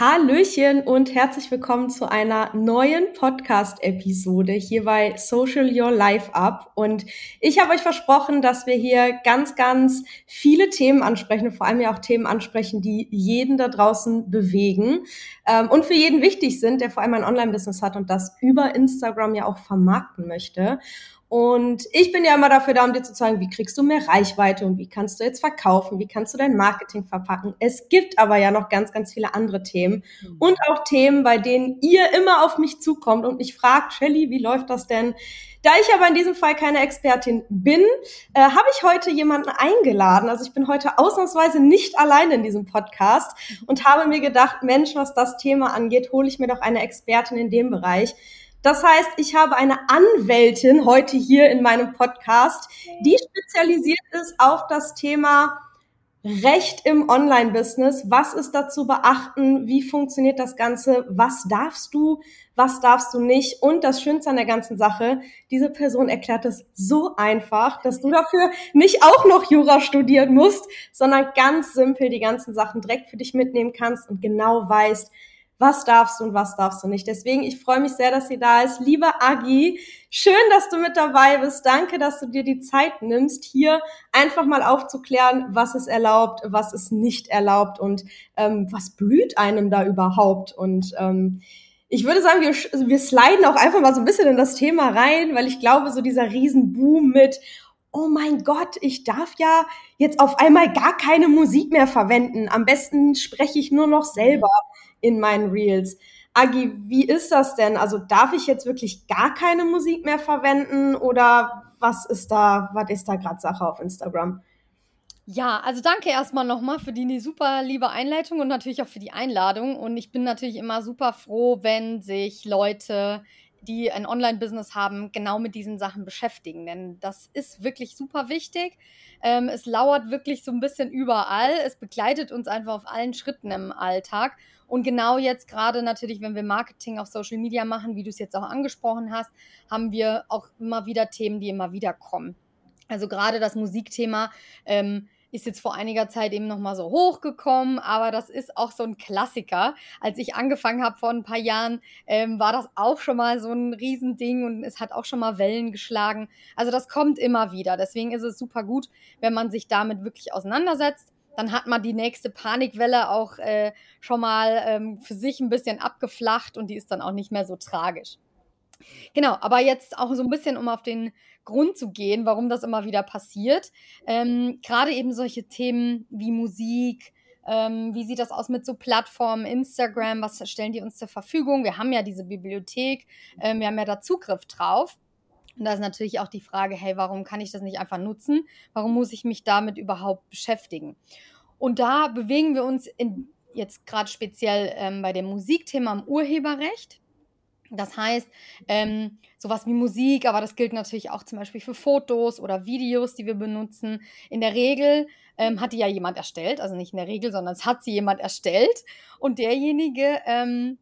Hallöchen und herzlich willkommen zu einer neuen Podcast-Episode hier bei Social Your Life Up. Und ich habe euch versprochen, dass wir hier ganz, ganz viele Themen ansprechen, vor allem ja auch Themen ansprechen, die jeden da draußen bewegen ähm, und für jeden wichtig sind, der vor allem ein Online-Business hat und das über Instagram ja auch vermarkten möchte. Und ich bin ja immer dafür da, um dir zu zeigen, wie kriegst du mehr Reichweite und wie kannst du jetzt verkaufen, wie kannst du dein Marketing verpacken. Es gibt aber ja noch ganz, ganz viele andere Themen mhm. und auch Themen, bei denen ihr immer auf mich zukommt und mich fragt, Shelly, wie läuft das denn? Da ich aber in diesem Fall keine Expertin bin, äh, habe ich heute jemanden eingeladen. Also ich bin heute ausnahmsweise nicht allein in diesem Podcast und habe mir gedacht, Mensch, was das Thema angeht, hole ich mir doch eine Expertin in dem Bereich. Das heißt, ich habe eine Anwältin heute hier in meinem Podcast, die spezialisiert ist auf das Thema Recht im Online-Business. Was ist da zu beachten? Wie funktioniert das Ganze? Was darfst du? Was darfst du nicht? Und das Schönste an der ganzen Sache, diese Person erklärt es so einfach, dass du dafür nicht auch noch Jura studieren musst, sondern ganz simpel die ganzen Sachen direkt für dich mitnehmen kannst und genau weißt, was darfst du und was darfst du nicht. Deswegen, ich freue mich sehr, dass sie da ist. Liebe Agi, schön, dass du mit dabei bist. Danke, dass du dir die Zeit nimmst, hier einfach mal aufzuklären, was ist erlaubt, was ist nicht erlaubt und ähm, was blüht einem da überhaupt. Und ähm, ich würde sagen, wir, wir sliden auch einfach mal so ein bisschen in das Thema rein, weil ich glaube, so dieser Riesenboom mit oh mein Gott, ich darf ja jetzt auf einmal gar keine Musik mehr verwenden. Am besten spreche ich nur noch selber in meinen Reels. Agi, wie ist das denn? Also darf ich jetzt wirklich gar keine Musik mehr verwenden oder was ist da, was ist da gerade Sache auf Instagram? Ja, also danke erstmal nochmal für die super liebe Einleitung und natürlich auch für die Einladung. Und ich bin natürlich immer super froh, wenn sich Leute, die ein Online-Business haben, genau mit diesen Sachen beschäftigen. Denn das ist wirklich super wichtig. Ähm, es lauert wirklich so ein bisschen überall. Es begleitet uns einfach auf allen Schritten im Alltag. Und genau jetzt gerade natürlich, wenn wir Marketing auf Social Media machen, wie du es jetzt auch angesprochen hast, haben wir auch immer wieder Themen, die immer wieder kommen. Also gerade das Musikthema ähm, ist jetzt vor einiger Zeit eben nochmal so hochgekommen, aber das ist auch so ein Klassiker. Als ich angefangen habe vor ein paar Jahren, ähm, war das auch schon mal so ein Riesending und es hat auch schon mal Wellen geschlagen. Also das kommt immer wieder. Deswegen ist es super gut, wenn man sich damit wirklich auseinandersetzt dann hat man die nächste Panikwelle auch äh, schon mal ähm, für sich ein bisschen abgeflacht und die ist dann auch nicht mehr so tragisch. Genau, aber jetzt auch so ein bisschen, um auf den Grund zu gehen, warum das immer wieder passiert. Ähm, Gerade eben solche Themen wie Musik, ähm, wie sieht das aus mit so Plattformen, Instagram, was stellen die uns zur Verfügung? Wir haben ja diese Bibliothek, ähm, wir haben ja da Zugriff drauf. Und da ist natürlich auch die Frage, hey, warum kann ich das nicht einfach nutzen? Warum muss ich mich damit überhaupt beschäftigen? Und da bewegen wir uns in, jetzt gerade speziell ähm, bei dem Musikthema im Urheberrecht. Das heißt, ähm, sowas wie Musik, aber das gilt natürlich auch zum Beispiel für Fotos oder Videos, die wir benutzen. In der Regel ähm, hat die ja jemand erstellt, also nicht in der Regel, sondern es hat sie jemand erstellt. Und derjenige ähm,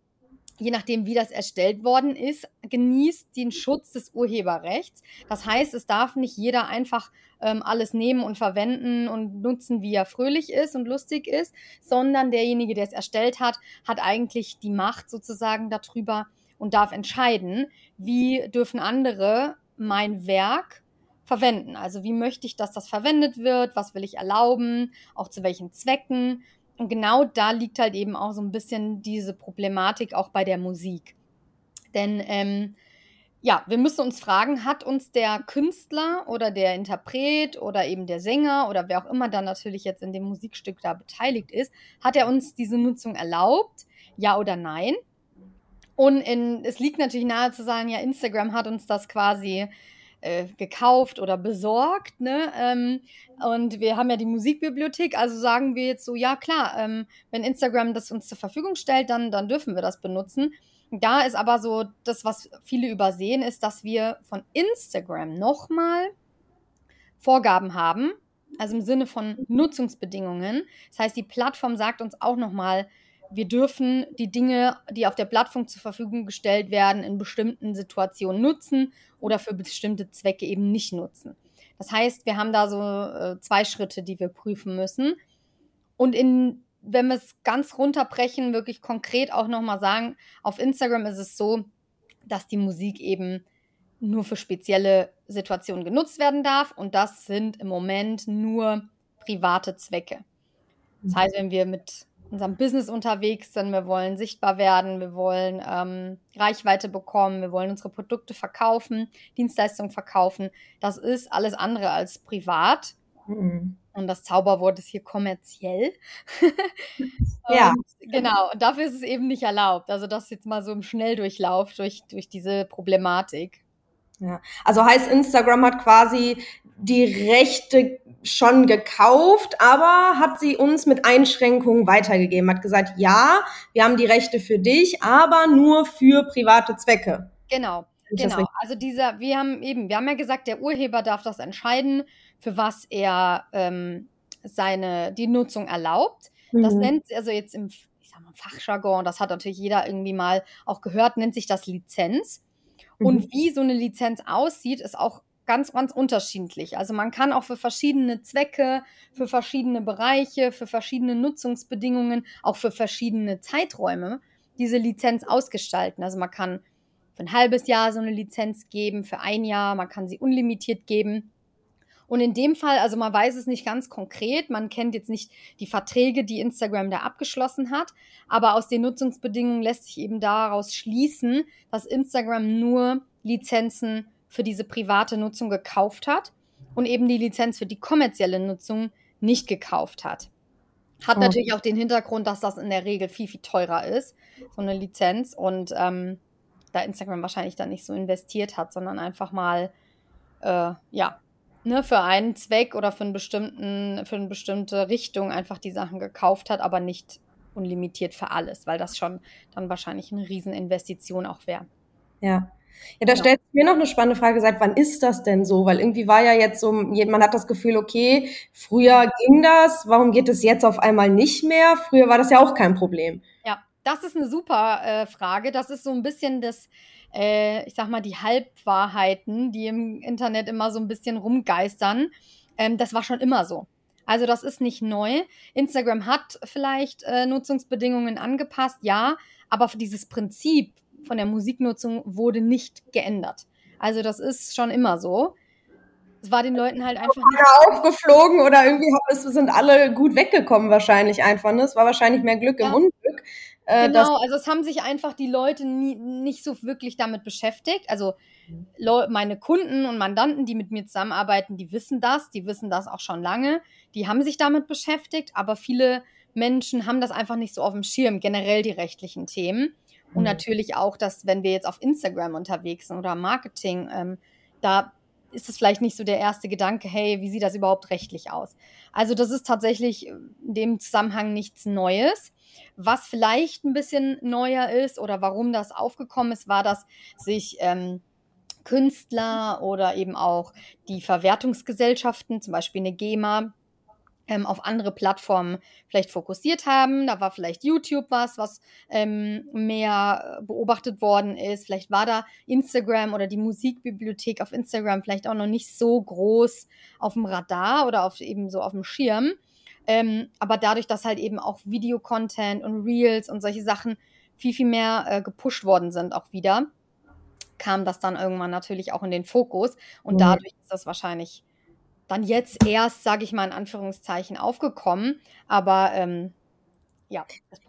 je nachdem, wie das erstellt worden ist, genießt den Schutz des Urheberrechts. Das heißt, es darf nicht jeder einfach ähm, alles nehmen und verwenden und nutzen, wie er fröhlich ist und lustig ist, sondern derjenige, der es erstellt hat, hat eigentlich die Macht sozusagen darüber und darf entscheiden, wie dürfen andere mein Werk verwenden. Also wie möchte ich, dass das verwendet wird, was will ich erlauben, auch zu welchen Zwecken und genau da liegt halt eben auch so ein bisschen diese Problematik auch bei der Musik. Denn ähm, ja, wir müssen uns fragen, hat uns der Künstler oder der Interpret oder eben der Sänger oder wer auch immer dann natürlich jetzt in dem Musikstück da beteiligt ist, hat er uns diese Nutzung erlaubt? Ja oder nein? Und in, es liegt natürlich nahe zu sagen, ja, Instagram hat uns das quasi äh, gekauft oder besorgt. Ne? Ähm, und wir haben ja die Musikbibliothek, also sagen wir jetzt so, ja klar, ähm, wenn Instagram das uns zur Verfügung stellt, dann, dann dürfen wir das benutzen. Da ist aber so, das, was viele übersehen, ist, dass wir von Instagram nochmal Vorgaben haben, also im Sinne von Nutzungsbedingungen. Das heißt, die Plattform sagt uns auch nochmal, wir dürfen die Dinge, die auf der Plattform zur Verfügung gestellt werden, in bestimmten Situationen nutzen oder für bestimmte Zwecke eben nicht nutzen. Das heißt, wir haben da so äh, zwei Schritte, die wir prüfen müssen. Und in wenn wir es ganz runterbrechen, wirklich konkret auch nochmal sagen, auf Instagram ist es so, dass die Musik eben nur für spezielle Situationen genutzt werden darf. Und das sind im Moment nur private Zwecke. Das mhm. heißt, wenn wir mit unserem Business unterwegs sind, wir wollen sichtbar werden, wir wollen ähm, Reichweite bekommen, wir wollen unsere Produkte verkaufen, Dienstleistungen verkaufen, das ist alles andere als privat. Mhm. Und das Zauberwort ist hier kommerziell. ja. Und, genau, und dafür ist es eben nicht erlaubt. Also das jetzt mal so im Schnelldurchlauf durch, durch diese Problematik. Ja. Also heißt, Instagram hat quasi die Rechte schon gekauft, aber hat sie uns mit Einschränkungen weitergegeben, hat gesagt, ja, wir haben die Rechte für dich, aber nur für private Zwecke. Genau. Genau, also dieser, wir haben eben, wir haben ja gesagt, der Urheber darf das entscheiden, für was er ähm, seine, die Nutzung erlaubt. Mhm. Das nennt, also jetzt im, ich sag mal, Fachjargon, das hat natürlich jeder irgendwie mal auch gehört, nennt sich das Lizenz. Mhm. Und wie so eine Lizenz aussieht, ist auch ganz, ganz unterschiedlich. Also man kann auch für verschiedene Zwecke, für verschiedene Bereiche, für verschiedene Nutzungsbedingungen, auch für verschiedene Zeiträume diese Lizenz ausgestalten. Also man kann für ein halbes Jahr so eine Lizenz geben, für ein Jahr, man kann sie unlimitiert geben. Und in dem Fall, also man weiß es nicht ganz konkret, man kennt jetzt nicht die Verträge, die Instagram da abgeschlossen hat, aber aus den Nutzungsbedingungen lässt sich eben daraus schließen, dass Instagram nur Lizenzen für diese private Nutzung gekauft hat und eben die Lizenz für die kommerzielle Nutzung nicht gekauft hat. Hat oh. natürlich auch den Hintergrund, dass das in der Regel viel, viel teurer ist, so eine Lizenz. Und ähm, da Instagram wahrscheinlich dann nicht so investiert hat, sondern einfach mal, äh, ja, ne, für einen Zweck oder für, einen bestimmten, für eine bestimmte Richtung einfach die Sachen gekauft hat, aber nicht unlimitiert für alles, weil das schon dann wahrscheinlich eine Rieseninvestition auch wäre. Ja. Ja, da genau. stellt sich mir noch eine spannende Frage, seit wann ist das denn so? Weil irgendwie war ja jetzt so, man hat das Gefühl, okay, früher ging das, warum geht es jetzt auf einmal nicht mehr? Früher war das ja auch kein Problem. Das ist eine super äh, Frage. Das ist so ein bisschen das, äh, ich sag mal, die Halbwahrheiten, die im Internet immer so ein bisschen rumgeistern. Ähm, das war schon immer so. Also das ist nicht neu. Instagram hat vielleicht äh, Nutzungsbedingungen angepasst, ja, aber dieses Prinzip von der Musiknutzung wurde nicht geändert. Also das ist schon immer so. Es war den Leuten halt einfach nicht aufgeflogen oder irgendwie sind alle gut weggekommen wahrscheinlich einfach. Ne? Es war wahrscheinlich mehr Glück ja. im Unglück. Äh, genau, also es haben sich einfach die Leute nie, nicht so wirklich damit beschäftigt. Also meine Kunden und Mandanten, die mit mir zusammenarbeiten, die wissen das, die wissen das auch schon lange, die haben sich damit beschäftigt, aber viele Menschen haben das einfach nicht so auf dem Schirm, generell die rechtlichen Themen. Und mhm. natürlich auch, dass wenn wir jetzt auf Instagram unterwegs sind oder Marketing, ähm, da ist es vielleicht nicht so der erste Gedanke, hey, wie sieht das überhaupt rechtlich aus? Also das ist tatsächlich in dem Zusammenhang nichts Neues. Was vielleicht ein bisschen neuer ist oder warum das aufgekommen ist, war, dass sich ähm, Künstler oder eben auch die Verwertungsgesellschaften, zum Beispiel eine GEMA, ähm, auf andere Plattformen vielleicht fokussiert haben. Da war vielleicht YouTube was, was ähm, mehr beobachtet worden ist. Vielleicht war da Instagram oder die Musikbibliothek auf Instagram vielleicht auch noch nicht so groß auf dem Radar oder auf eben so auf dem Schirm. Ähm, aber dadurch, dass halt eben auch Videocontent und Reels und solche Sachen viel, viel mehr äh, gepusht worden sind, auch wieder, kam das dann irgendwann natürlich auch in den Fokus. Und mhm. dadurch ist das wahrscheinlich dann jetzt erst, sage ich mal in Anführungszeichen, aufgekommen. Aber ähm, ja,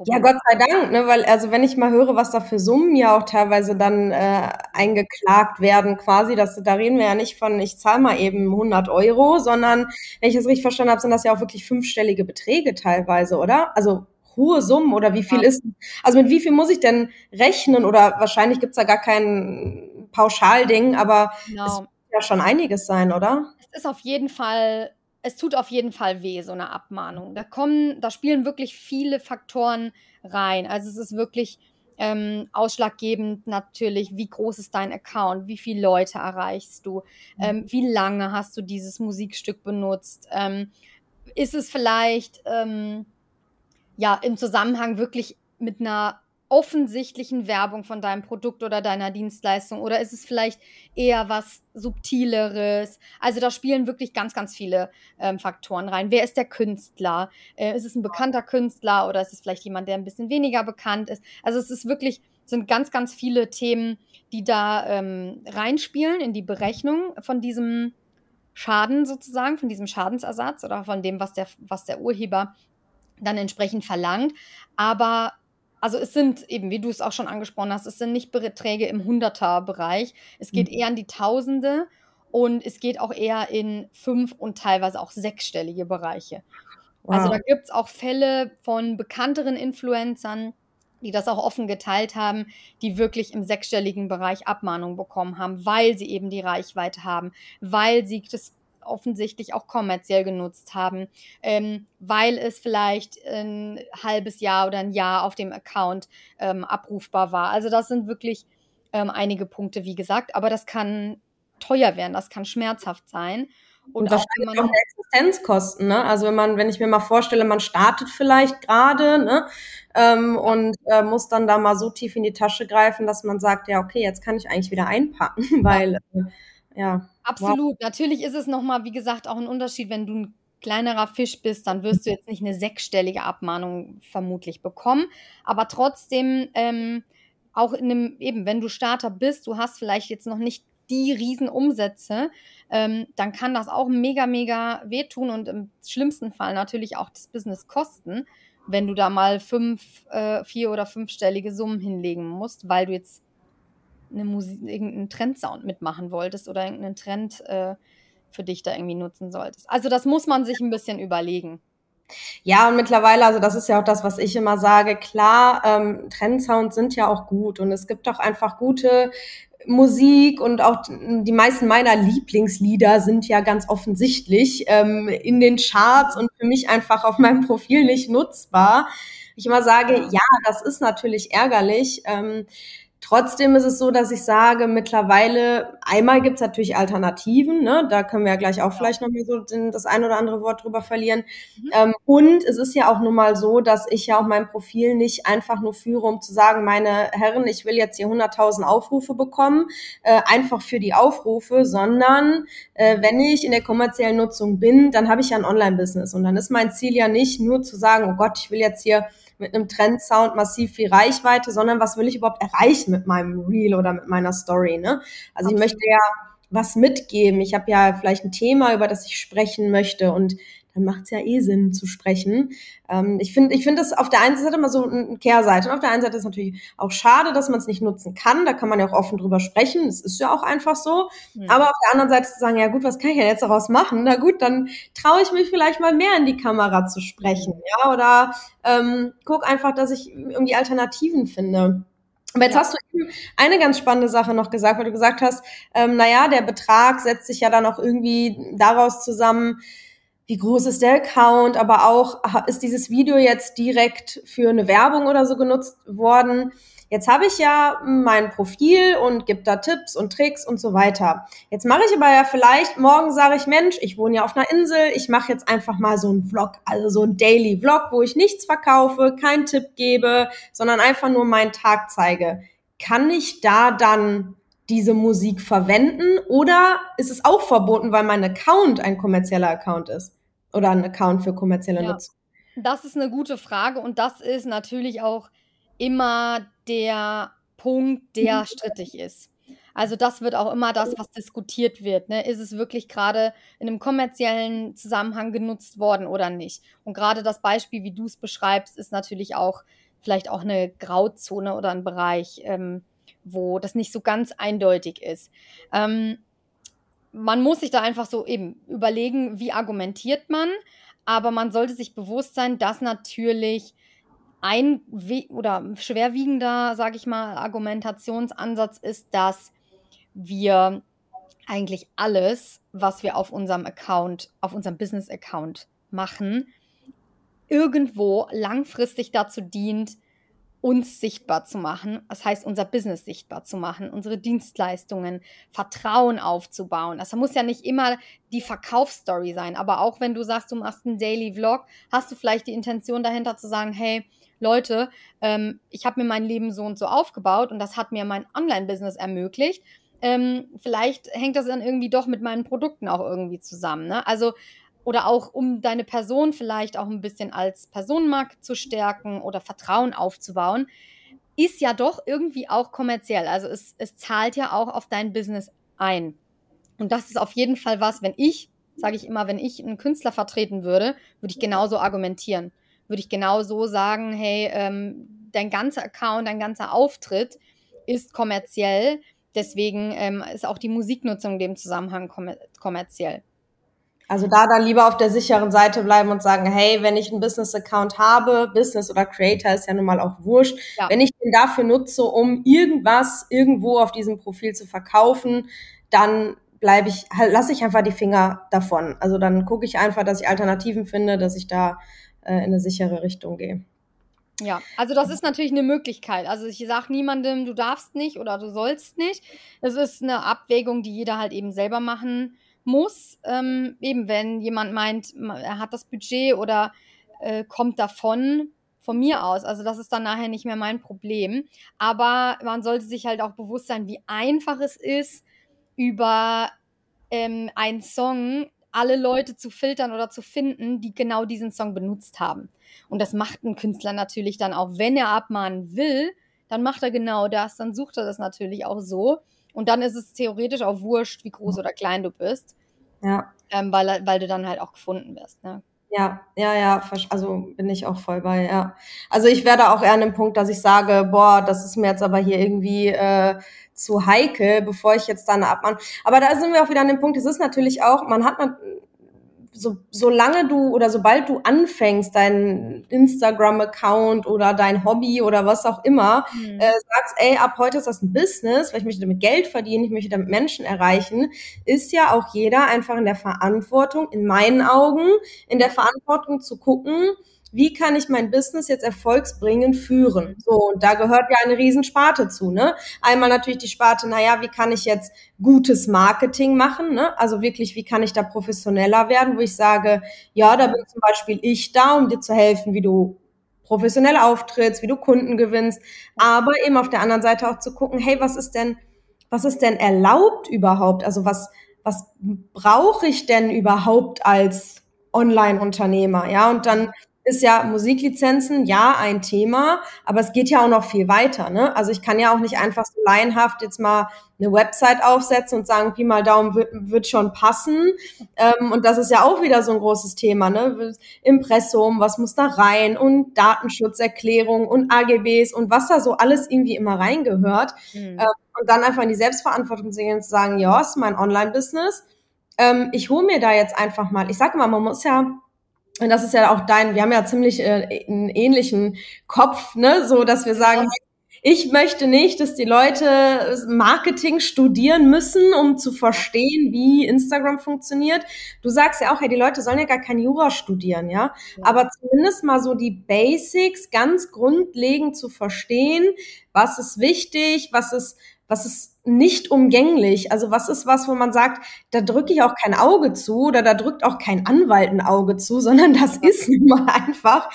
ja, Gott sei Dank, ne, weil also wenn ich mal höre, was da für Summen ja auch teilweise dann äh, eingeklagt werden, quasi, dass da reden wir ja nicht von, ich zahle mal eben 100 Euro, sondern wenn ich das richtig verstanden habe, sind das ja auch wirklich fünfstellige Beträge teilweise, oder? Also hohe Summen oder wie viel ja. ist, also mit wie viel muss ich denn rechnen oder wahrscheinlich gibt's da gar kein Pauschalding, aber genau. es wird ja schon einiges sein, oder? Es ist auf jeden Fall es tut auf jeden Fall weh, so eine Abmahnung. Da kommen, da spielen wirklich viele Faktoren rein. Also es ist wirklich ähm, ausschlaggebend natürlich, wie groß ist dein Account, wie viele Leute erreichst du, mhm. ähm, wie lange hast du dieses Musikstück benutzt, ähm, ist es vielleicht ähm, ja im Zusammenhang wirklich mit einer offensichtlichen Werbung von deinem Produkt oder deiner Dienstleistung oder ist es vielleicht eher was subtileres? Also da spielen wirklich ganz, ganz viele ähm, Faktoren rein. Wer ist der Künstler? Äh, ist es ein bekannter Künstler oder ist es vielleicht jemand, der ein bisschen weniger bekannt ist? Also es ist wirklich, sind ganz, ganz viele Themen, die da ähm, reinspielen in die Berechnung von diesem Schaden sozusagen, von diesem Schadensersatz oder von dem, was der, was der Urheber dann entsprechend verlangt. Aber also es sind eben, wie du es auch schon angesprochen hast, es sind nicht Beträge im Hunderter-Bereich. Es geht mhm. eher in die Tausende und es geht auch eher in fünf und teilweise auch sechsstellige Bereiche. Wow. Also da gibt es auch Fälle von bekannteren Influencern, die das auch offen geteilt haben, die wirklich im sechsstelligen Bereich Abmahnung bekommen haben, weil sie eben die Reichweite haben, weil sie das offensichtlich auch kommerziell genutzt haben, ähm, weil es vielleicht ein halbes Jahr oder ein Jahr auf dem Account ähm, abrufbar war. Also das sind wirklich ähm, einige Punkte, wie gesagt, aber das kann teuer werden, das kann schmerzhaft sein. Und, und wahrscheinlich auch Existenzkosten, ne? Also wenn man, wenn ich mir mal vorstelle, man startet vielleicht gerade, ne? Ähm, und äh, muss dann da mal so tief in die Tasche greifen, dass man sagt, ja, okay, jetzt kann ich eigentlich wieder einpacken, weil äh, ja. Absolut. Wow. Natürlich ist es nochmal, wie gesagt, auch ein Unterschied, wenn du ein kleinerer Fisch bist, dann wirst du jetzt nicht eine sechsstellige Abmahnung vermutlich bekommen. Aber trotzdem, ähm, auch in einem, eben, wenn du Starter bist, du hast vielleicht jetzt noch nicht die Riesenumsätze, ähm, dann kann das auch mega, mega wehtun und im schlimmsten Fall natürlich auch das Business kosten, wenn du da mal fünf, äh, vier oder fünfstellige Summen hinlegen musst, weil du jetzt eine Musik, irgendeinen Trendsound mitmachen wolltest oder irgendeinen Trend äh, für dich da irgendwie nutzen solltest. Also das muss man sich ein bisschen überlegen. Ja, und mittlerweile, also das ist ja auch das, was ich immer sage, klar, ähm, Trendsounds sind ja auch gut und es gibt auch einfach gute Musik und auch die meisten meiner Lieblingslieder sind ja ganz offensichtlich ähm, in den Charts und für mich einfach auf meinem Profil nicht nutzbar. Ich immer sage, ja, das ist natürlich ärgerlich. Ähm, Trotzdem ist es so, dass ich sage, mittlerweile, einmal gibt es natürlich Alternativen, ne? da können wir ja gleich auch vielleicht noch mal so den, das ein oder andere Wort drüber verlieren. Mhm. Ähm, und es ist ja auch nun mal so, dass ich ja auch mein Profil nicht einfach nur führe, um zu sagen, meine Herren, ich will jetzt hier 100.000 Aufrufe bekommen, äh, einfach für die Aufrufe, sondern äh, wenn ich in der kommerziellen Nutzung bin, dann habe ich ja ein Online-Business und dann ist mein Ziel ja nicht nur zu sagen, oh Gott, ich will jetzt hier mit einem Trendsound massiv viel Reichweite, sondern was will ich überhaupt erreichen mit meinem Reel oder mit meiner Story. Ne? Also Absolut. ich möchte ja was mitgeben. Ich habe ja vielleicht ein Thema, über das ich sprechen möchte und dann macht es ja eh Sinn zu sprechen. Ähm, ich finde ich finde das auf der einen Seite immer so eine Kehrseite. Und auf der einen Seite ist es natürlich auch schade, dass man es nicht nutzen kann. Da kann man ja auch offen drüber sprechen. Es ist ja auch einfach so. Mhm. Aber auf der anderen Seite zu sagen, ja gut, was kann ich denn jetzt daraus machen? Na gut, dann traue ich mich vielleicht mal mehr in die Kamera zu sprechen. Mhm. Ja, oder ähm, guck einfach, dass ich irgendwie Alternativen finde. Aber jetzt ja. hast du eben eine ganz spannende Sache noch gesagt, weil du gesagt hast, ähm, naja, der Betrag setzt sich ja dann auch irgendwie daraus zusammen, wie groß ist der Account, aber auch ist dieses Video jetzt direkt für eine Werbung oder so genutzt worden. Jetzt habe ich ja mein Profil und gebe da Tipps und Tricks und so weiter. Jetzt mache ich aber ja vielleicht, morgen sage ich, Mensch, ich wohne ja auf einer Insel, ich mache jetzt einfach mal so einen Vlog, also so einen Daily Vlog, wo ich nichts verkaufe, keinen Tipp gebe, sondern einfach nur meinen Tag zeige. Kann ich da dann diese Musik verwenden oder ist es auch verboten, weil mein Account ein kommerzieller Account ist? Oder ein Account für kommerzielle ja, Nutzung? Das ist eine gute Frage und das ist natürlich auch immer der Punkt, der strittig ist. Also das wird auch immer das, was diskutiert wird. Ne? Ist es wirklich gerade in einem kommerziellen Zusammenhang genutzt worden oder nicht? Und gerade das Beispiel, wie du es beschreibst, ist natürlich auch vielleicht auch eine Grauzone oder ein Bereich, ähm, wo das nicht so ganz eindeutig ist. Ähm, man muss sich da einfach so eben überlegen, wie argumentiert man, aber man sollte sich bewusst sein, dass natürlich ein oder schwerwiegender, sage ich mal, Argumentationsansatz ist, dass wir eigentlich alles, was wir auf unserem Account, auf unserem Business-Account machen, irgendwo langfristig dazu dient, uns sichtbar zu machen, das heißt unser Business sichtbar zu machen, unsere Dienstleistungen, Vertrauen aufzubauen. Das muss ja nicht immer die Verkaufsstory sein, aber auch wenn du sagst, du machst einen Daily Vlog, hast du vielleicht die Intention dahinter zu sagen, hey, Leute, ähm, ich habe mir mein Leben so und so aufgebaut und das hat mir mein Online-Business ermöglicht. Ähm, vielleicht hängt das dann irgendwie doch mit meinen Produkten auch irgendwie zusammen. Ne? Also, oder auch um deine Person vielleicht auch ein bisschen als Personenmarke zu stärken oder Vertrauen aufzubauen, ist ja doch irgendwie auch kommerziell. Also es, es zahlt ja auch auf dein Business ein. Und das ist auf jeden Fall was, wenn ich, sage ich immer, wenn ich einen Künstler vertreten würde, würde ich genauso argumentieren. Würde ich genauso sagen, hey, ähm, dein ganzer Account, dein ganzer Auftritt ist kommerziell. Deswegen ähm, ist auch die Musiknutzung in dem Zusammenhang kommer kommerziell. Also da dann lieber auf der sicheren Seite bleiben und sagen, hey, wenn ich einen Business-Account habe, Business oder Creator ist ja nun mal auch wurscht, ja. wenn ich den dafür nutze, um irgendwas irgendwo auf diesem Profil zu verkaufen, dann bleibe ich, halt, lasse ich einfach die Finger davon. Also dann gucke ich einfach, dass ich Alternativen finde, dass ich da äh, in eine sichere Richtung gehe. Ja, also das ist natürlich eine Möglichkeit. Also ich sage niemandem, du darfst nicht oder du sollst nicht. Das ist eine Abwägung, die jeder halt eben selber machen muss. Ähm, eben wenn jemand meint, er hat das Budget oder äh, kommt davon, von mir aus. Also das ist dann nachher nicht mehr mein Problem. Aber man sollte sich halt auch bewusst sein, wie einfach es ist, über ähm, einen Song alle Leute zu filtern oder zu finden, die genau diesen Song benutzt haben. Und das macht ein Künstler natürlich dann auch, wenn er abmahnen will, dann macht er genau das, dann sucht er das natürlich auch so. Und dann ist es theoretisch auch wurscht, wie groß oder klein du bist. Ja. Ähm, weil, weil du dann halt auch gefunden wirst. Ne? Ja, ja, ja, also bin ich auch voll bei, ja. Also ich werde auch eher an dem Punkt, dass ich sage, boah, das ist mir jetzt aber hier irgendwie äh, zu heikel, bevor ich jetzt da eine Abmahn. Aber da sind wir auch wieder an dem Punkt, es ist natürlich auch, man hat man, so, solange du oder sobald du anfängst, deinen Instagram-Account oder dein Hobby oder was auch immer, mhm. äh, sagst, ey, ab heute ist das ein Business, weil ich möchte damit Geld verdienen, ich möchte damit Menschen erreichen, ist ja auch jeder einfach in der Verantwortung, in meinen Augen, in der Verantwortung zu gucken, wie kann ich mein Business jetzt erfolgsbringend führen? So, und da gehört ja eine Riesensparte zu, ne? Einmal natürlich die Sparte, naja, wie kann ich jetzt gutes Marketing machen, ne? Also wirklich, wie kann ich da professioneller werden, wo ich sage, ja, da bin zum Beispiel ich da, um dir zu helfen, wie du professionell auftrittst, wie du Kunden gewinnst, aber eben auf der anderen Seite auch zu gucken, hey, was ist denn, was ist denn erlaubt überhaupt? Also was, was brauche ich denn überhaupt als Online-Unternehmer? Ja, und dann ist ja Musiklizenzen, ja, ein Thema, aber es geht ja auch noch viel weiter. Ne? Also ich kann ja auch nicht einfach so laienhaft jetzt mal eine Website aufsetzen und sagen, Pi mal Daumen wird, wird schon passen. Ähm, und das ist ja auch wieder so ein großes Thema. Ne? Impressum, was muss da rein und Datenschutzerklärung und AGBs und was da so alles irgendwie immer reingehört. Mhm. Ähm, und dann einfach in die Selbstverantwortung zu gehen und zu sagen, ja, ist mein Online-Business. Ähm, ich hole mir da jetzt einfach mal, ich sage mal, man muss ja und das ist ja auch dein, wir haben ja ziemlich äh, einen ähnlichen Kopf, ne, so dass wir sagen, ich möchte nicht, dass die Leute Marketing studieren müssen, um zu verstehen, wie Instagram funktioniert. Du sagst ja auch, hey, die Leute sollen ja gar kein Jura studieren, ja? ja. Aber zumindest mal so die Basics ganz grundlegend zu verstehen, was ist wichtig, was ist, was ist nicht umgänglich. Also was ist was, wo man sagt, da drücke ich auch kein Auge zu oder da drückt auch kein Anwalt ein Auge zu, sondern das ist nun mal einfach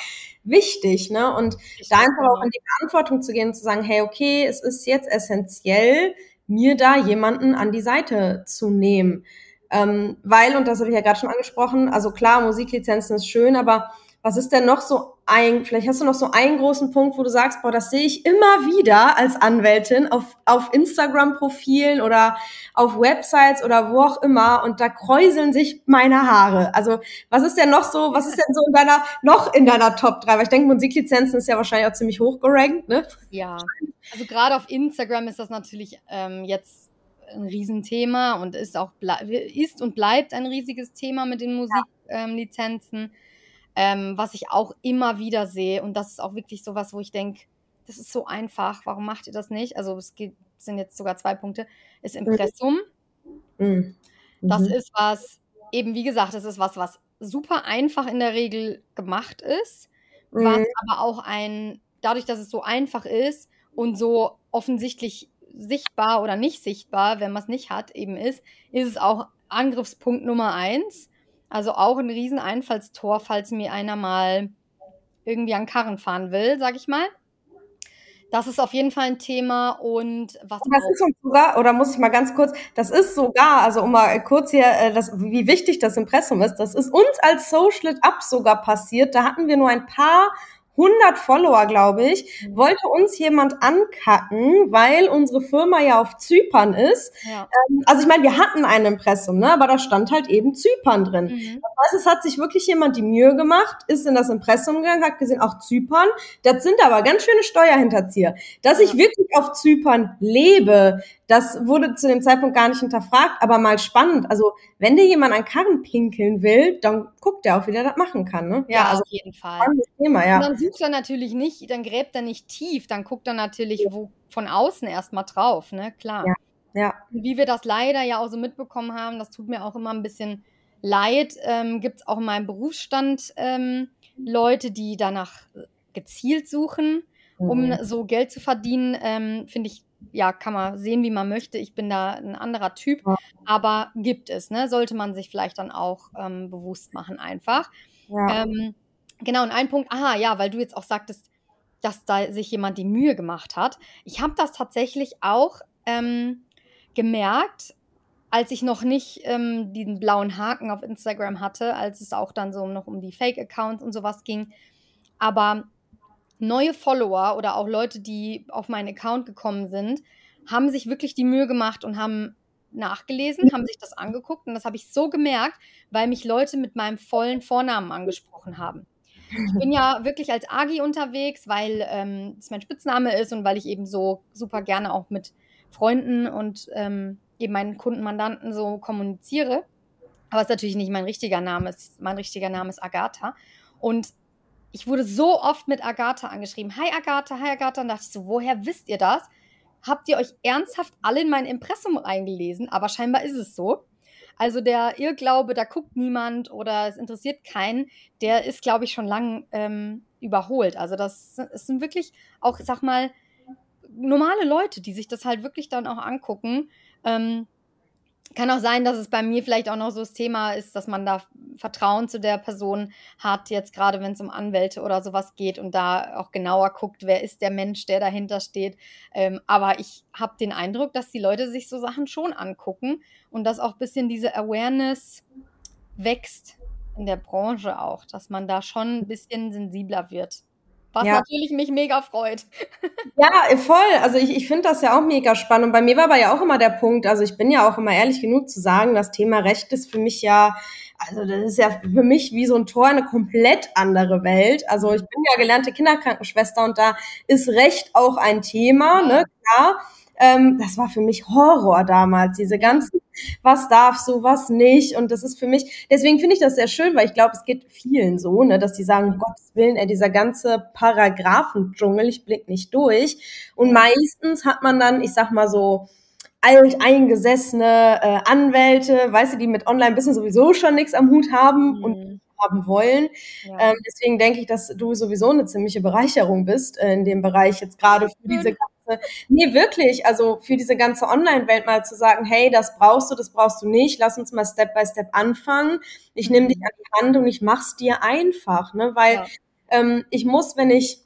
wichtig. Ne? Und ich da einfach auch in die Verantwortung zu gehen und zu sagen, hey, okay, es ist jetzt essentiell, mir da jemanden an die Seite zu nehmen. Ähm, weil, und das habe ich ja gerade schon angesprochen, also klar, Musiklizenzen ist schön, aber was ist denn noch so ein, vielleicht hast du noch so einen großen Punkt, wo du sagst, boah, das sehe ich immer wieder als Anwältin auf, auf Instagram-Profilen oder auf Websites oder wo auch immer und da kräuseln sich meine Haare. Also was ist denn noch so, was ist denn so in deiner, noch in deiner Top 3? Weil ich denke, Musiklizenzen ist ja wahrscheinlich auch ziemlich hoch gerankt, ne? Ja, also gerade auf Instagram ist das natürlich ähm, jetzt ein Riesenthema und ist auch ist und bleibt ein riesiges Thema mit den Musiklizenzen. Ja. Ähm, ähm, was ich auch immer wieder sehe, und das ist auch wirklich so was, wo ich denke, das ist so einfach, warum macht ihr das nicht? Also es gibt, sind jetzt sogar zwei Punkte, ist Impressum. Mhm. Das mhm. ist was, eben wie gesagt, das ist was, was super einfach in der Regel gemacht ist, mhm. was aber auch ein, dadurch, dass es so einfach ist und so offensichtlich sichtbar oder nicht sichtbar, wenn man es nicht hat, eben ist, ist es auch Angriffspunkt Nummer eins. Also auch ein riesen Einfallstor, falls mir einer mal irgendwie an Karren fahren will, sag ich mal. Das ist auf jeden Fall ein Thema und was. Das ist sogar, oder muss ich mal ganz kurz, das ist sogar, also um mal kurz hier, äh, das, wie wichtig das Impressum ist, das ist uns als Social Up sogar passiert. Da hatten wir nur ein paar 100 Follower, glaube ich, mhm. wollte uns jemand ankacken, weil unsere Firma ja auf Zypern ist. Ja. Ähm, also ich meine, wir hatten ein Impressum, ne, aber da stand halt eben Zypern drin. Mhm. Das heißt, es hat sich wirklich jemand die Mühe gemacht, ist in das Impressum gegangen, hat gesehen, auch Zypern. Das sind aber ganz schöne Steuerhinterzieher. Dass ja. ich wirklich auf Zypern lebe, das wurde zu dem Zeitpunkt gar nicht hinterfragt, aber mal spannend. Also, wenn dir jemand an Karren pinkeln will, dann guckt er auch, wie der das machen kann. Ne? Ja, ja also auf jeden Fall. Thema, ja. Und dann sucht er natürlich nicht, dann gräbt er nicht tief, dann guckt er natürlich wo, von außen erstmal drauf, ne? Klar. Ja. ja. Wie wir das leider ja auch so mitbekommen haben, das tut mir auch immer ein bisschen leid, ähm, gibt es auch in meinem Berufsstand ähm, Leute, die danach gezielt suchen, um mhm. so Geld zu verdienen, ähm, finde ich ja, kann man sehen, wie man möchte. Ich bin da ein anderer Typ, aber gibt es, ne? Sollte man sich vielleicht dann auch ähm, bewusst machen, einfach. Ja. Ähm, genau, und ein Punkt, aha, ja, weil du jetzt auch sagtest, dass da sich jemand die Mühe gemacht hat. Ich habe das tatsächlich auch ähm, gemerkt, als ich noch nicht ähm, diesen blauen Haken auf Instagram hatte, als es auch dann so noch um die Fake-Accounts und sowas ging. Aber neue Follower oder auch Leute, die auf meinen Account gekommen sind, haben sich wirklich die Mühe gemacht und haben nachgelesen, haben sich das angeguckt und das habe ich so gemerkt, weil mich Leute mit meinem vollen Vornamen angesprochen haben. Ich bin ja wirklich als Agi unterwegs, weil ähm, mein Spitzname ist und weil ich eben so super gerne auch mit Freunden und ähm, eben meinen Kunden, Mandanten so kommuniziere. Aber es ist natürlich nicht mein richtiger Name. Ist, mein richtiger Name ist Agatha. Und ich wurde so oft mit Agatha angeschrieben. Hi Agatha, hi Agatha. Und dachte ich so, woher wisst ihr das? Habt ihr euch ernsthaft alle in mein Impressum eingelesen? Aber scheinbar ist es so. Also der Irrglaube, da guckt niemand oder es interessiert keinen, der ist, glaube ich, schon lang ähm, überholt. Also das, das sind wirklich auch, sag mal, normale Leute, die sich das halt wirklich dann auch angucken. Ähm, kann auch sein, dass es bei mir vielleicht auch noch so das Thema ist, dass man da Vertrauen zu der Person hat, jetzt gerade wenn es um Anwälte oder sowas geht und da auch genauer guckt, wer ist der Mensch, der dahinter steht. Ähm, aber ich habe den Eindruck, dass die Leute sich so Sachen schon angucken und dass auch ein bisschen diese Awareness wächst in der Branche auch, dass man da schon ein bisschen sensibler wird. Was ja. natürlich mich mega freut. Ja, voll. Also ich, ich finde das ja auch mega spannend. Und bei mir war aber ja auch immer der Punkt, also ich bin ja auch immer ehrlich genug zu sagen, das Thema Recht ist für mich ja, also das ist ja für mich wie so ein Tor eine komplett andere Welt. Also ich bin ja gelernte Kinderkrankenschwester und da ist Recht auch ein Thema, ne, klar. Ähm, das war für mich Horror damals, diese ganzen, was darfst du, was nicht. Und das ist für mich, deswegen finde ich das sehr schön, weil ich glaube, es geht vielen so, ne, dass die sagen, um Gottes Willen, ey, dieser ganze Paragraphendschungel, ich blick nicht durch. Und meistens hat man dann, ich sag mal so, alteingesessene äh, Anwälte, weißt du, die mit Online-Business sowieso schon nichts am Hut haben mhm. und haben wollen. Ja. Ähm, deswegen denke ich, dass du sowieso eine ziemliche Bereicherung bist äh, in dem Bereich jetzt gerade für diese ganze, nee, wirklich, also für diese ganze Online-Welt mal zu sagen, hey, das brauchst du, das brauchst du nicht, lass uns mal Step by Step anfangen. Ich nehme dich mhm. an die Hand und ich mach's dir einfach, ne, weil ja. ähm, ich muss, wenn ich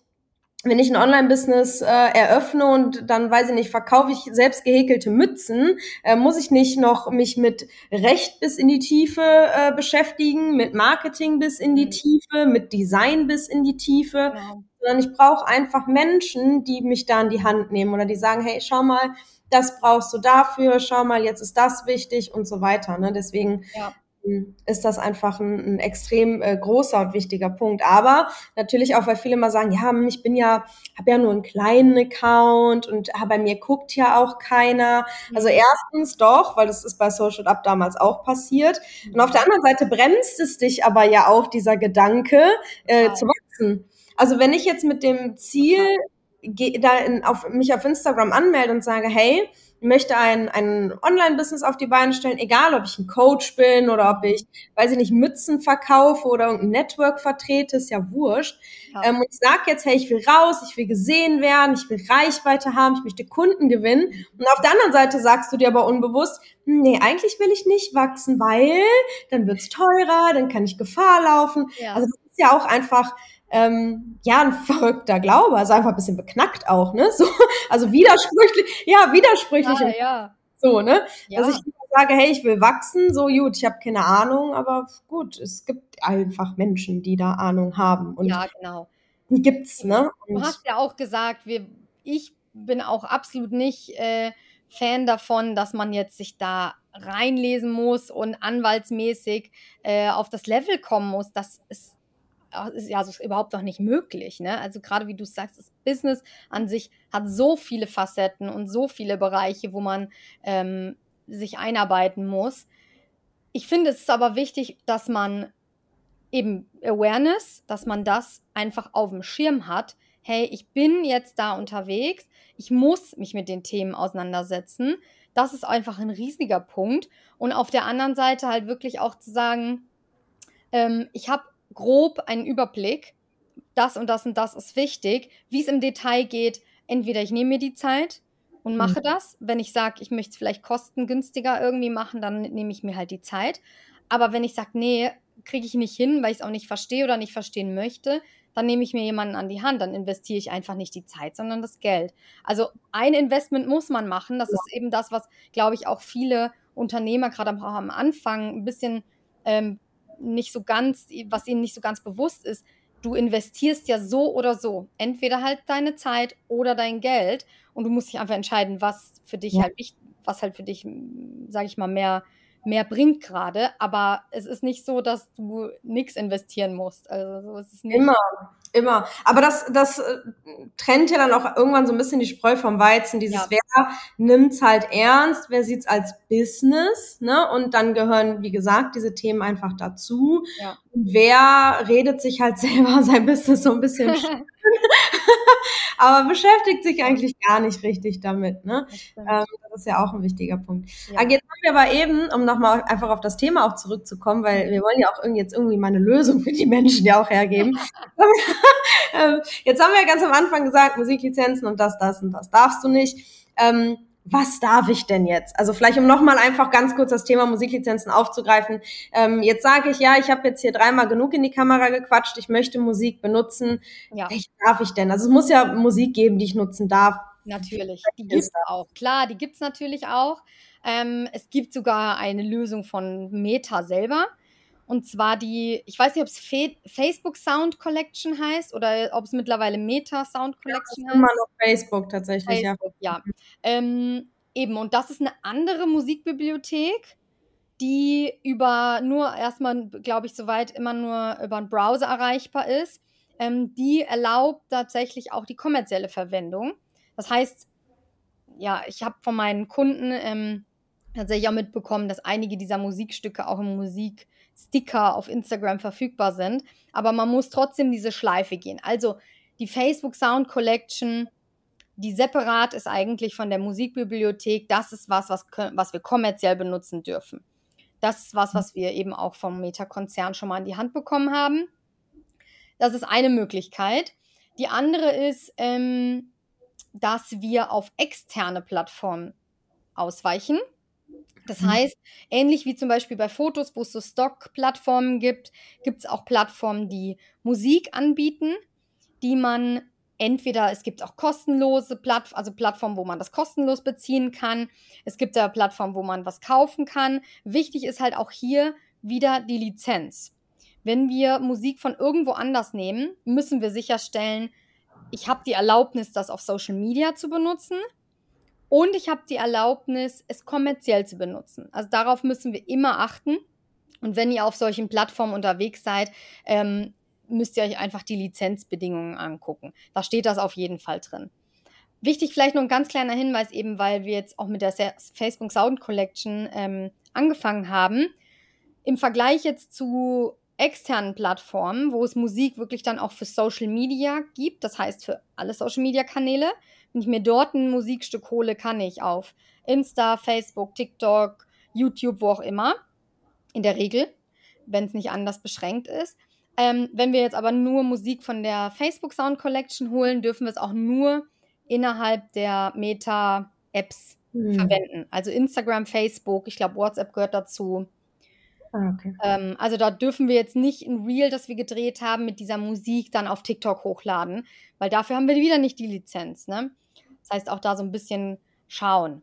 wenn ich ein Online-Business äh, eröffne und dann, weiß ich nicht, verkaufe ich selbst gehäkelte Mützen, äh, muss ich nicht noch mich mit Recht bis in die Tiefe äh, beschäftigen, mit Marketing bis in die mhm. Tiefe, mit Design bis in die Tiefe, ja. Sondern ich brauche einfach Menschen, die mich da in die Hand nehmen oder die sagen, hey, schau mal, das brauchst du dafür, schau mal, jetzt ist das wichtig und so weiter. Ne? Deswegen ja ist das einfach ein, ein extrem äh, großer und wichtiger Punkt. Aber natürlich auch, weil viele mal sagen, ja, ich bin ja, habe ja nur einen kleinen Account und ah, bei mir guckt ja auch keiner. Also mhm. erstens doch, weil das ist bei Social Up damals auch passiert. Und auf der anderen Seite bremst es dich aber ja auch dieser Gedanke äh, zu wachsen. Also wenn ich jetzt mit dem Ziel da in, auf, mich auf Instagram anmelde und sage, hey, möchte ein, ein Online-Business auf die Beine stellen, egal ob ich ein Coach bin oder ob ich, weiß ich nicht, Mützen verkaufe oder irgendein Network vertrete, ist ja wurscht. Ja. Ähm, und ich sage jetzt, hey, ich will raus, ich will gesehen werden, ich will Reichweite haben, ich möchte Kunden gewinnen. Und auf der anderen Seite sagst du dir aber unbewusst, hm, nee, eigentlich will ich nicht wachsen, weil dann wird's teurer, dann kann ich Gefahr laufen. Ja. Also das ist ja auch einfach ähm, ja, ein verrückter Glaube, also einfach ein bisschen beknackt auch, ne? So, also widersprüchlich, ja, widersprüchlich. Ja, ja. So, ne? Ja. Dass ich sage, hey, ich will wachsen, so gut, ich habe keine Ahnung, aber gut, es gibt einfach Menschen, die da Ahnung haben. Und ja, genau. Die gibt's, ne? Und du hast ja auch gesagt, wir, ich bin auch absolut nicht äh, Fan davon, dass man jetzt sich da reinlesen muss und anwaltsmäßig äh, auf das Level kommen muss. Das ist ist ja also überhaupt noch nicht möglich. Ne? Also gerade wie du sagst, das Business an sich hat so viele Facetten und so viele Bereiche, wo man ähm, sich einarbeiten muss. Ich finde es ist aber wichtig, dass man eben Awareness, dass man das einfach auf dem Schirm hat. Hey, ich bin jetzt da unterwegs, ich muss mich mit den Themen auseinandersetzen. Das ist einfach ein riesiger Punkt. Und auf der anderen Seite halt wirklich auch zu sagen, ähm, ich habe grob einen Überblick. Das und das und das ist wichtig. Wie es im Detail geht, entweder ich nehme mir die Zeit und mache mhm. das. Wenn ich sage, ich möchte es vielleicht kostengünstiger irgendwie machen, dann nehme ich mir halt die Zeit. Aber wenn ich sage, nee, kriege ich nicht hin, weil ich es auch nicht verstehe oder nicht verstehen möchte, dann nehme ich mir jemanden an die Hand, dann investiere ich einfach nicht die Zeit, sondern das Geld. Also ein Investment muss man machen. Das ja. ist eben das, was, glaube ich, auch viele Unternehmer gerade am Anfang ein bisschen ähm, nicht so ganz, was ihnen nicht so ganz bewusst ist, du investierst ja so oder so. Entweder halt deine Zeit oder dein Geld. Und du musst dich einfach entscheiden, was für dich ja. halt was halt für dich, sage ich mal, mehr mehr bringt gerade, aber es ist nicht so, dass du nichts investieren musst. Also so ist es nicht. Immer, immer. Aber das, das äh, trennt ja dann auch irgendwann so ein bisschen die Spreu vom Weizen. Dieses ja. wer nimmt's halt ernst, wer sieht's als Business, ne? Und dann gehören, wie gesagt, diese Themen einfach dazu. Ja. wer redet sich halt selber sein Business so ein bisschen aber beschäftigt sich eigentlich gar nicht richtig damit. Ne? Das, ähm, das ist ja auch ein wichtiger Punkt. Ja. Jetzt haben wir aber eben, um nochmal einfach auf das Thema auch zurückzukommen, weil wir wollen ja auch jetzt irgendwie mal eine Lösung für die Menschen ja auch hergeben. Ähm, jetzt haben wir ja ganz am Anfang gesagt, Musiklizenzen und das, das und das darfst du nicht. Ähm, was darf ich denn jetzt? Also vielleicht, um nochmal einfach ganz kurz das Thema Musiklizenzen aufzugreifen. Ähm, jetzt sage ich, ja, ich habe jetzt hier dreimal genug in die Kamera gequatscht, ich möchte Musik benutzen. Ja. Welche darf ich denn? Also es muss ja Musik geben, die ich nutzen darf. Natürlich, die gibt es auch. Klar, die gibt es natürlich auch. Ähm, es gibt sogar eine Lösung von Meta selber. Und zwar die, ich weiß nicht, ob es Facebook Sound Collection heißt oder ob es mittlerweile Meta Sound Collection ja, das ist heißt. Immer noch Facebook tatsächlich, Facebook, ja. ja. Ähm, eben, und das ist eine andere Musikbibliothek, die über nur erstmal, glaube ich, soweit immer nur über einen Browser erreichbar ist. Ähm, die erlaubt tatsächlich auch die kommerzielle Verwendung. Das heißt, ja, ich habe von meinen Kunden ähm, tatsächlich auch mitbekommen, dass einige dieser Musikstücke auch im Musik Sticker auf Instagram verfügbar sind. Aber man muss trotzdem diese Schleife gehen. Also die Facebook Sound Collection, die separat ist eigentlich von der Musikbibliothek. Das ist was, was, was wir kommerziell benutzen dürfen. Das ist was, was wir eben auch vom Meta-Konzern schon mal in die Hand bekommen haben. Das ist eine Möglichkeit. Die andere ist, ähm, dass wir auf externe Plattformen ausweichen. Das mhm. heißt, ähnlich wie zum Beispiel bei Fotos, wo es so Stock-Plattformen gibt, gibt es auch Plattformen, die Musik anbieten, die man entweder, es gibt auch kostenlose Plattformen, also Plattformen, wo man das kostenlos beziehen kann. Es gibt da Plattformen, wo man was kaufen kann. Wichtig ist halt auch hier wieder die Lizenz. Wenn wir Musik von irgendwo anders nehmen, müssen wir sicherstellen, ich habe die Erlaubnis, das auf Social Media zu benutzen. Und ich habe die Erlaubnis, es kommerziell zu benutzen. Also darauf müssen wir immer achten. Und wenn ihr auf solchen Plattformen unterwegs seid, ähm, müsst ihr euch einfach die Lizenzbedingungen angucken. Da steht das auf jeden Fall drin. Wichtig vielleicht noch ein ganz kleiner Hinweis, eben weil wir jetzt auch mit der Facebook Sound Collection ähm, angefangen haben. Im Vergleich jetzt zu externen Plattformen, wo es Musik wirklich dann auch für Social Media gibt, das heißt für alle Social Media Kanäle, wenn ich mir dort ein Musikstück hole, kann ich auf Insta, Facebook, TikTok, YouTube, wo auch immer. In der Regel, wenn es nicht anders beschränkt ist. Ähm, wenn wir jetzt aber nur Musik von der Facebook Sound Collection holen, dürfen wir es auch nur innerhalb der Meta-Apps hm. verwenden. Also Instagram, Facebook, ich glaube WhatsApp gehört dazu. Ah, okay. Ähm, also da dürfen wir jetzt nicht ein Reel, das wir gedreht haben, mit dieser Musik dann auf TikTok hochladen, weil dafür haben wir wieder nicht die Lizenz. Ne? Das heißt, auch da so ein bisschen schauen.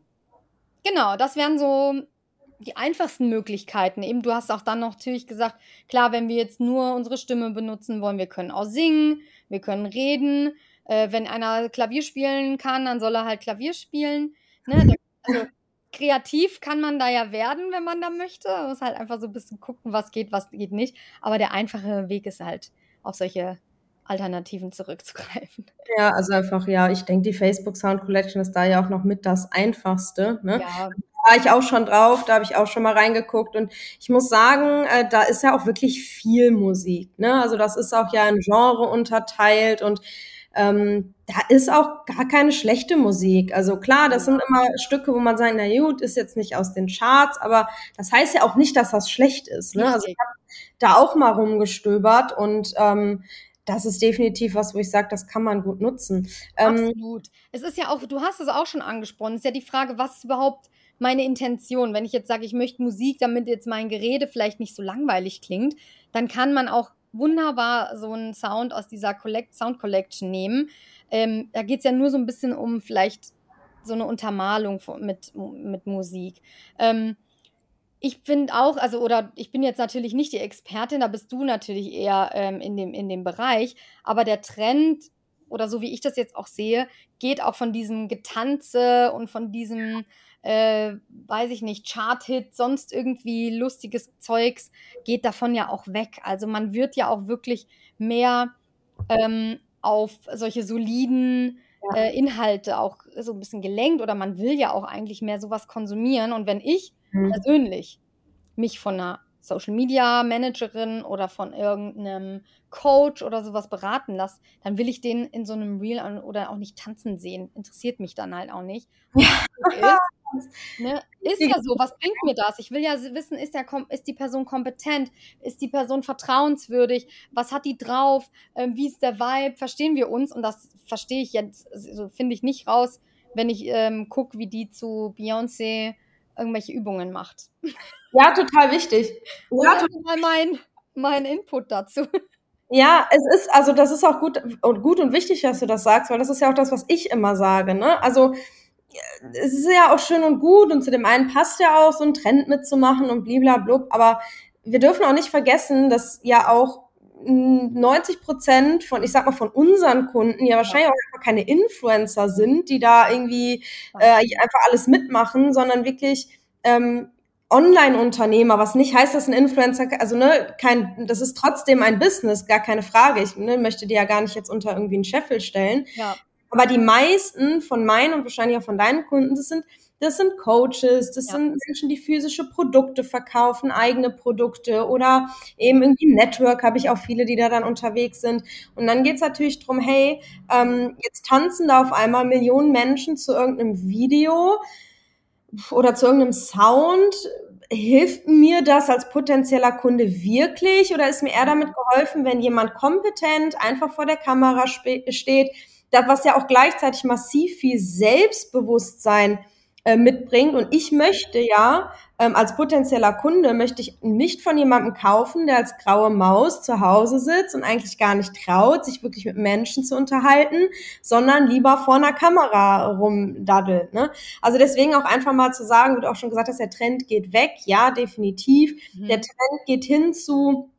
Genau, das wären so die einfachsten Möglichkeiten. Eben, du hast auch dann noch natürlich gesagt, klar, wenn wir jetzt nur unsere Stimme benutzen wollen, wir können auch singen, wir können reden. Äh, wenn einer Klavier spielen kann, dann soll er halt Klavier spielen. Ne? Also, kreativ kann man da ja werden, wenn man da möchte. Man muss halt einfach so ein bisschen gucken, was geht, was geht nicht. Aber der einfache Weg ist halt, auf solche Alternativen zurückzugreifen. Ja, also einfach, ja, ich denke, die Facebook Sound Collection ist da ja auch noch mit das Einfachste. Ne? Ja. Da war ich auch schon drauf, da habe ich auch schon mal reingeguckt und ich muss sagen, äh, da ist ja auch wirklich viel Musik. Ne? Also das ist auch ja in Genre unterteilt und ähm, da ist auch gar keine schlechte Musik. Also klar, das sind immer Stücke, wo man sagt, na gut, ist jetzt nicht aus den Charts, aber das heißt ja auch nicht, dass das schlecht ist. Ne? Also ich habe da auch mal rumgestöbert und ähm, das ist definitiv was, wo ich sage, das kann man gut nutzen. Ähm, Absolut. Es ist ja auch, du hast es auch schon angesprochen, es ist ja die Frage, was ist überhaupt meine Intention? Wenn ich jetzt sage, ich möchte Musik, damit jetzt mein Gerede vielleicht nicht so langweilig klingt, dann kann man auch wunderbar so einen Sound aus dieser Collect Sound Collection nehmen. Ähm, da geht es ja nur so ein bisschen um vielleicht so eine Untermalung mit, mit Musik. Ähm, ich finde auch, also, oder ich bin jetzt natürlich nicht die Expertin, da bist du natürlich eher ähm, in, dem, in dem Bereich, aber der Trend, oder so wie ich das jetzt auch sehe, geht auch von diesem Getanze und von diesem äh, weiß ich nicht, Chart-Hit, sonst irgendwie lustiges Zeugs, geht davon ja auch weg. Also man wird ja auch wirklich mehr ähm, auf solche soliden äh, Inhalte auch so ein bisschen gelenkt oder man will ja auch eigentlich mehr sowas konsumieren. Und wenn ich mhm. persönlich mich von einer Social Media Managerin oder von irgendeinem Coach oder sowas beraten lasse, dann will ich den in so einem Reel oder auch nicht tanzen sehen. Interessiert mich dann halt auch nicht. ist, ne? ist ja so, was bringt mir das? Ich will ja wissen, ist, der, ist die Person kompetent? Ist die Person vertrauenswürdig? Was hat die drauf? Ähm, wie ist der Vibe? Verstehen wir uns? Und das verstehe ich jetzt, also finde ich nicht raus, wenn ich ähm, gucke, wie die zu Beyoncé irgendwelche Übungen macht. Ja, total wichtig. Ja, total mein, mein Input dazu. Ja, es ist, also das ist auch gut und gut und wichtig, dass du das sagst, weil das ist ja auch das, was ich immer sage. Ne? Also es ist ja auch schön und gut und zu dem einen passt ja auch so ein Trend mitzumachen und bliblablub, aber wir dürfen auch nicht vergessen, dass ja auch 90 Prozent von, ich sag mal, von unseren Kunden ja wahrscheinlich auch einfach keine Influencer sind, die da irgendwie äh, einfach alles mitmachen, sondern wirklich ähm, Online-Unternehmer, was nicht heißt, dass ein Influencer, also ne, kein, das ist trotzdem ein Business, gar keine Frage. Ich ne, möchte die ja gar nicht jetzt unter irgendwie einen Scheffel stellen. Ja. Aber die meisten von meinen und wahrscheinlich auch von deinen Kunden, das sind das sind Coaches, das ja. sind Menschen, die physische Produkte verkaufen, eigene Produkte oder eben irgendwie Network habe ich auch viele, die da dann unterwegs sind. Und dann geht's natürlich drum, hey, ähm, jetzt tanzen da auf einmal Millionen Menschen zu irgendeinem Video oder zu irgendeinem Sound. Hilft mir das als potenzieller Kunde wirklich oder ist mir eher damit geholfen, wenn jemand kompetent einfach vor der Kamera steht, das, was ja auch gleichzeitig massiv viel Selbstbewusstsein äh, mitbringt. Und ich möchte ja, ähm, als potenzieller Kunde, möchte ich nicht von jemandem kaufen, der als graue Maus zu Hause sitzt und eigentlich gar nicht traut, sich wirklich mit Menschen zu unterhalten, sondern lieber vor einer Kamera rumdaddelt. Ne? Also deswegen auch einfach mal zu sagen, wie du auch schon gesagt hast, der Trend geht weg. Ja, definitiv. Mhm. Der Trend geht hin zu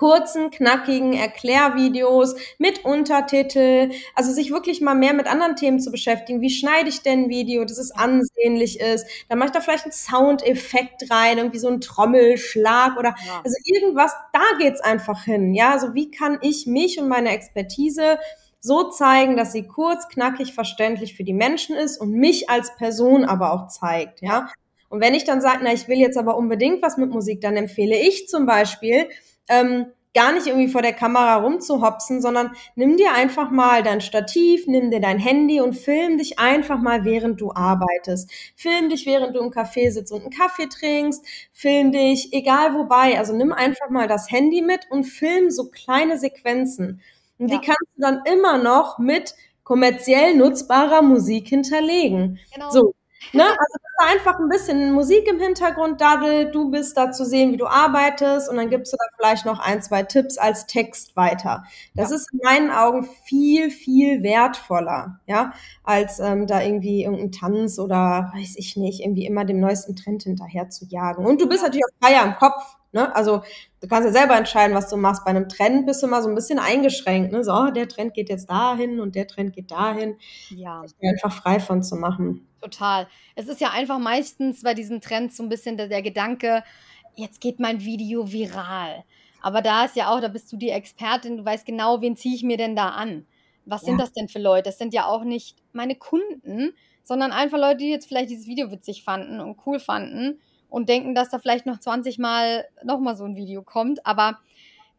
kurzen, knackigen Erklärvideos mit Untertitel, also sich wirklich mal mehr mit anderen Themen zu beschäftigen. Wie schneide ich denn ein Video, dass es ansehnlich ist? Dann mache ich da vielleicht einen Soundeffekt rein, irgendwie so einen Trommelschlag oder ja. also irgendwas, da geht's einfach hin. Ja, also wie kann ich mich und meine Expertise so zeigen, dass sie kurz, knackig, verständlich für die Menschen ist und mich als Person aber auch zeigt, ja. Und wenn ich dann sage, na, ich will jetzt aber unbedingt was mit Musik, dann empfehle ich zum Beispiel, ähm, gar nicht irgendwie vor der Kamera rumzuhopsen, sondern nimm dir einfach mal dein Stativ, nimm dir dein Handy und film dich einfach mal, während du arbeitest. Film dich, während du im Café sitzt und einen Kaffee trinkst. Film dich, egal wobei. Also nimm einfach mal das Handy mit und film so kleine Sequenzen. Und ja. die kannst du dann immer noch mit kommerziell nutzbarer Musik hinterlegen. Genau. So. Ne? Also einfach ein bisschen Musik im Hintergrund daddelt, du bist da zu sehen, wie du arbeitest und dann gibst du da vielleicht noch ein, zwei Tipps als Text weiter. Das ja. ist in meinen Augen viel, viel wertvoller, ja, als ähm, da irgendwie irgendein Tanz oder weiß ich nicht, irgendwie immer dem neuesten Trend hinterher zu jagen. Und du bist natürlich auch freier im Kopf, Ne? Also du kannst ja selber entscheiden, was du machst. Bei einem Trend bist du immer so ein bisschen eingeschränkt. Ne? So, oh, der Trend geht jetzt dahin und der Trend geht dahin. Ja. Ich bin einfach frei von zu machen. Total. Es ist ja einfach meistens bei diesen Trends so ein bisschen der, der Gedanke, jetzt geht mein Video viral. Aber da ist ja auch, da bist du die Expertin, du weißt genau, wen ziehe ich mir denn da an? Was ja. sind das denn für Leute? Das sind ja auch nicht meine Kunden, sondern einfach Leute, die jetzt vielleicht dieses Video witzig fanden und cool fanden und denken, dass da vielleicht noch 20 Mal nochmal so ein Video kommt. Aber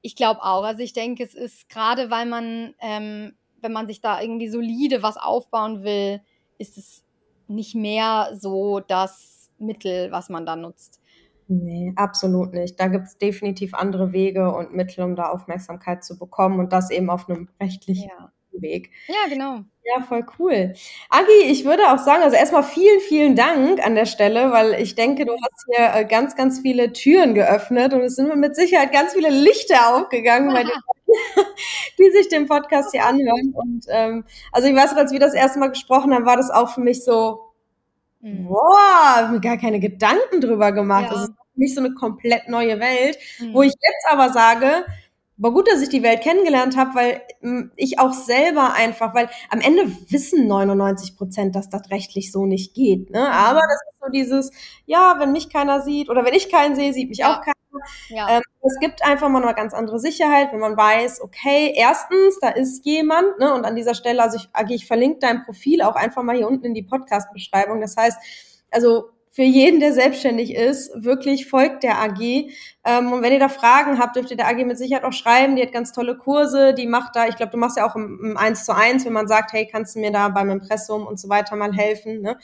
ich glaube auch, also ich denke, es ist gerade, weil man, ähm, wenn man sich da irgendwie solide was aufbauen will, ist es nicht mehr so das Mittel, was man da nutzt. Nee, absolut nicht. Da gibt es definitiv andere Wege und Mittel, um da Aufmerksamkeit zu bekommen und das eben auf einem rechtlichen ja. Weg. Ja, genau. Ja, voll cool. Agi, ich würde auch sagen, also erstmal vielen, vielen Dank an der Stelle, weil ich denke, du hast hier äh, ganz, ganz viele Türen geöffnet und es sind mit Sicherheit ganz viele Lichter aufgegangen bei den die sich den Podcast hier anhören. Und ähm, also ich weiß, als wir das erste Mal gesprochen haben, war das auch für mich so, mhm. boah, mir gar keine Gedanken drüber gemacht. Ja. Das ist für mich so eine komplett neue Welt, mhm. wo ich jetzt aber sage, war gut, dass ich die Welt kennengelernt habe, weil hm, ich auch selber einfach, weil am Ende wissen 99 Prozent, dass das rechtlich so nicht geht. Ne? Aber das ist so dieses, ja, wenn mich keiner sieht oder wenn ich keinen sehe, sieht mich ja. auch keiner. Ja. Ähm, es gibt einfach mal eine ganz andere Sicherheit, wenn man weiß, okay, erstens, da ist jemand, ne, und an dieser Stelle, also ich, ich verlinke dein Profil auch einfach mal hier unten in die Podcast-Beschreibung. Das heißt, also für jeden, der selbstständig ist, wirklich folgt der AG. Ähm, und wenn ihr da Fragen habt, dürft ihr der AG mit Sicherheit auch schreiben. Die hat ganz tolle Kurse, die macht da, ich glaube, du machst ja auch im, im 1 zu 1, wenn man sagt, hey, kannst du mir da beim Impressum und so weiter mal helfen. Ne?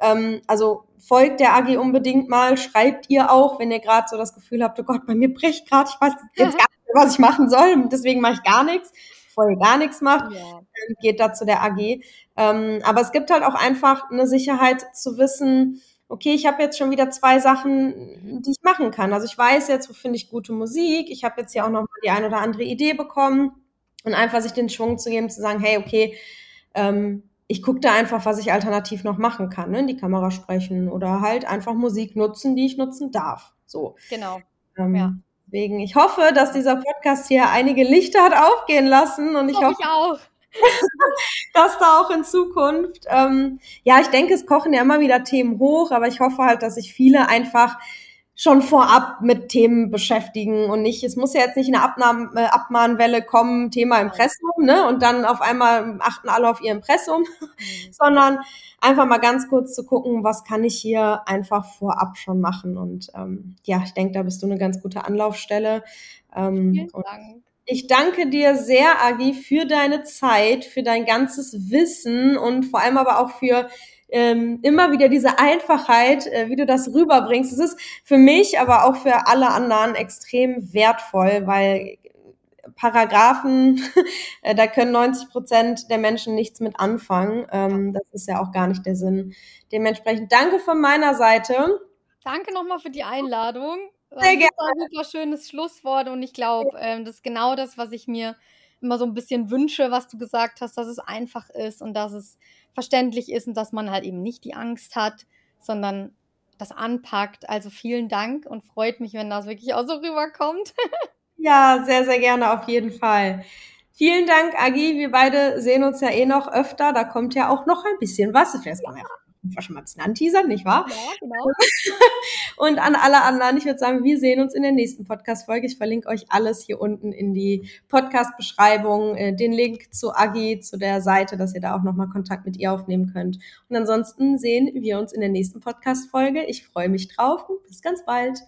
Ähm, also folgt der AG unbedingt mal, schreibt ihr auch, wenn ihr gerade so das Gefühl habt, oh Gott, bei mir bricht gerade, ich weiß jetzt gar nicht, was ich machen soll, deswegen mache ich gar nichts vorher gar nichts macht, ja. Ähm, geht da zu der AG. Ähm, aber es gibt halt auch einfach eine Sicherheit zu wissen, okay, ich habe jetzt schon wieder zwei Sachen, die ich machen kann. Also ich weiß jetzt, wo finde ich gute Musik. Ich habe jetzt hier auch noch mal die ein oder andere Idee bekommen und einfach sich den Schwung zu geben, zu sagen, hey, okay, ähm, ich gucke da einfach, was ich alternativ noch machen kann, ne? in die Kamera sprechen oder halt einfach Musik nutzen, die ich nutzen darf. So. Genau. Ähm, ja. Deswegen, ich hoffe, dass dieser Podcast hier einige Lichter hat aufgehen lassen und ich hoffe, ich auch. das da auch in Zukunft. Ähm, ja, ich denke, es kochen ja immer wieder Themen hoch, aber ich hoffe halt, dass sich viele einfach schon vorab mit Themen beschäftigen und nicht, es muss ja jetzt nicht eine Abnahm, äh, Abmahnwelle kommen, Thema Impressum, ne? Und dann auf einmal achten alle auf ihr Impressum, mhm. sondern einfach mal ganz kurz zu gucken, was kann ich hier einfach vorab schon machen. Und ähm, ja, ich denke, da bist du eine ganz gute Anlaufstelle. Ähm, Vielen Dank. Ich danke dir sehr, Agi, für deine Zeit, für dein ganzes Wissen und vor allem aber auch für ähm, immer wieder diese Einfachheit, äh, wie du das rüberbringst. Es ist für mich, aber auch für alle anderen extrem wertvoll, weil Paragraphen, äh, da können 90 Prozent der Menschen nichts mit anfangen. Ähm, das ist ja auch gar nicht der Sinn. Dementsprechend danke von meiner Seite. Danke nochmal für die Einladung. Sehr gerne. Das ein super schönes Schlusswort und ich glaube, ähm, das ist genau das, was ich mir immer so ein bisschen wünsche, was du gesagt hast, dass es einfach ist und dass es verständlich ist und dass man halt eben nicht die Angst hat, sondern das anpackt. Also vielen Dank und freut mich, wenn das wirklich auch so rüberkommt. ja, sehr, sehr gerne auf jeden Fall. Vielen Dank, Agi. Wir beide sehen uns ja eh noch öfter. Da kommt ja auch noch ein bisschen was. Vielleicht ja war schon mal ein bisschen anteasern, nicht wahr? Ja, genau. Und an alle anderen, ich würde sagen, wir sehen uns in der nächsten Podcast-Folge. Ich verlinke euch alles hier unten in die Podcast-Beschreibung, äh, den Link zu Agi, zu der Seite, dass ihr da auch nochmal Kontakt mit ihr aufnehmen könnt. Und ansonsten sehen wir uns in der nächsten Podcast-Folge. Ich freue mich drauf und bis ganz bald.